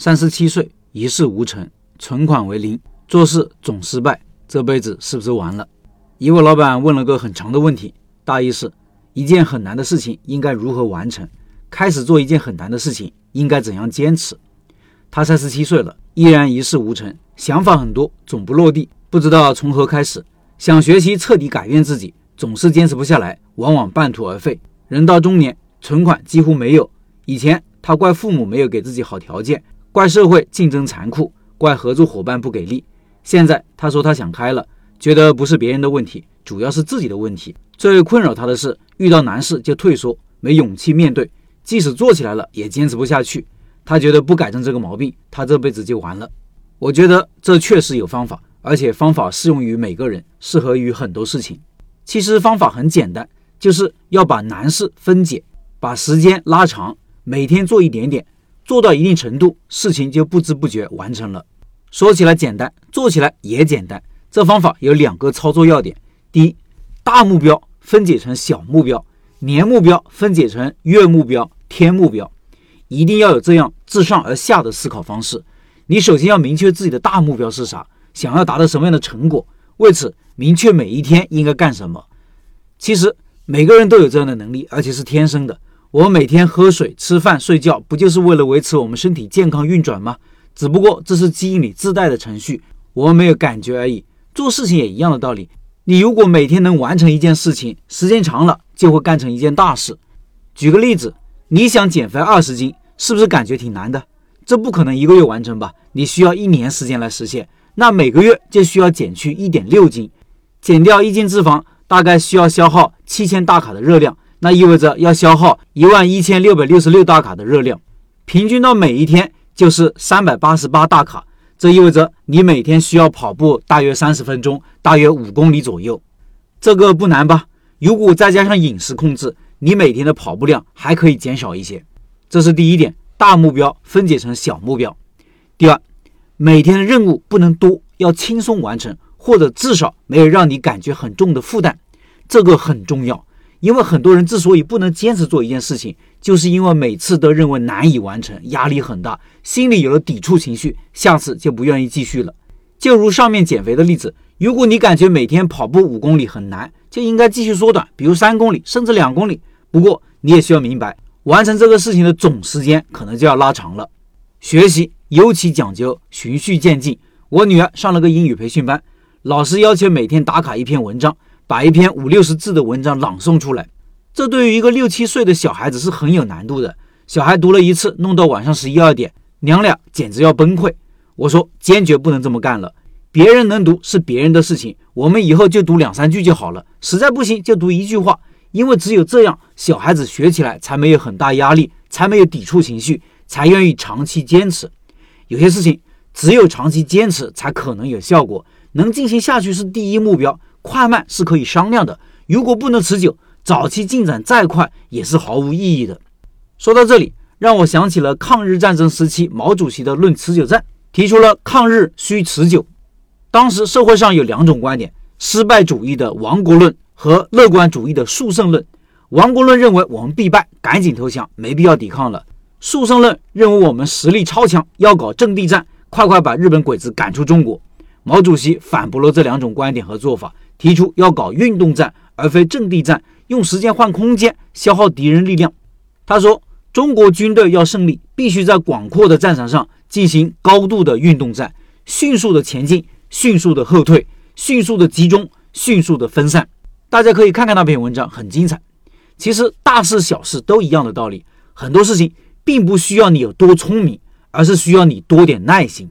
三十七岁一事无成，存款为零，做事总失败，这辈子是不是完了？一位老板问了个很长的问题，大意是：一件很难的事情应该如何完成？开始做一件很难的事情应该怎样坚持？他三十七岁了，依然一事无成，想法很多，总不落地，不知道从何开始。想学习彻底改变自己，总是坚持不下来，往往半途而废。人到中年，存款几乎没有。以前他怪父母没有给自己好条件。怪社会竞争残酷，怪合作伙伴不给力。现在他说他想开了，觉得不是别人的问题，主要是自己的问题。最困扰他的是，遇到难事就退缩，没勇气面对，即使做起来了也坚持不下去。他觉得不改正这个毛病，他这辈子就完了。我觉得这确实有方法，而且方法适用于每个人，适合于很多事情。其实方法很简单，就是要把难事分解，把时间拉长，每天做一点点。做到一定程度，事情就不知不觉完成了。说起来简单，做起来也简单。这方法有两个操作要点：第一，大目标分解成小目标，年目标分解成月目标、天目标，一定要有这样自上而下的思考方式。你首先要明确自己的大目标是啥，想要达到什么样的成果，为此明确每一天应该干什么。其实每个人都有这样的能力，而且是天生的。我们每天喝水、吃饭、睡觉，不就是为了维持我们身体健康运转吗？只不过这是基因里自带的程序，我们没有感觉而已。做事情也一样的道理。你如果每天能完成一件事情，时间长了就会干成一件大事。举个例子，你想减肥二十斤，是不是感觉挺难的？这不可能一个月完成吧？你需要一年时间来实现。那每个月就需要减去一点六斤，减掉一斤脂肪，大概需要消耗七千大卡的热量。那意味着要消耗一万一千六百六十六大卡的热量，平均到每一天就是三百八十八大卡。这意味着你每天需要跑步大约三十分钟，大约五公里左右。这个不难吧？如果再加上饮食控制，你每天的跑步量还可以减少一些。这是第一点，大目标分解成小目标。第二，每天的任务不能多，要轻松完成，或者至少没有让你感觉很重的负担，这个很重要。因为很多人之所以不能坚持做一件事情，就是因为每次都认为难以完成，压力很大，心里有了抵触情绪，下次就不愿意继续了。就如上面减肥的例子，如果你感觉每天跑步五公里很难，就应该继续缩短，比如三公里，甚至两公里。不过你也需要明白，完成这个事情的总时间可能就要拉长了。学习尤其讲究循序渐进。我女儿上了个英语培训班，老师要求每天打卡一篇文章。把一篇五六十字的文章朗诵出来，这对于一个六七岁的小孩子是很有难度的。小孩读了一次，弄到晚上十一二点，娘俩简直要崩溃。我说坚决不能这么干了。别人能读是别人的事情，我们以后就读两三句就好了。实在不行就读一句话，因为只有这样，小孩子学起来才没有很大压力，才没有抵触情绪，才愿意长期坚持。有些事情只有长期坚持才可能有效果，能进行下去是第一目标。快慢是可以商量的，如果不能持久，早期进展再快也是毫无意义的。说到这里，让我想起了抗日战争时期毛主席的《论持久战》，提出了抗日需持久。当时社会上有两种观点：失败主义的亡国论和乐观主义的速胜论。亡国论认为我们必败，赶紧投降，没必要抵抗了；速胜论认为我们实力超强，要搞阵地战，快快把日本鬼子赶出中国。毛主席反驳了这两种观点和做法。提出要搞运动战而非阵地战，用时间换空间，消耗敌人力量。他说：“中国军队要胜利，必须在广阔的战场上进行高度的运动战，迅速的前进，迅速的后退，迅速的集中，迅速的分散。”大家可以看看那篇文章，很精彩。其实大事小事都一样的道理，很多事情并不需要你有多聪明，而是需要你多点耐心。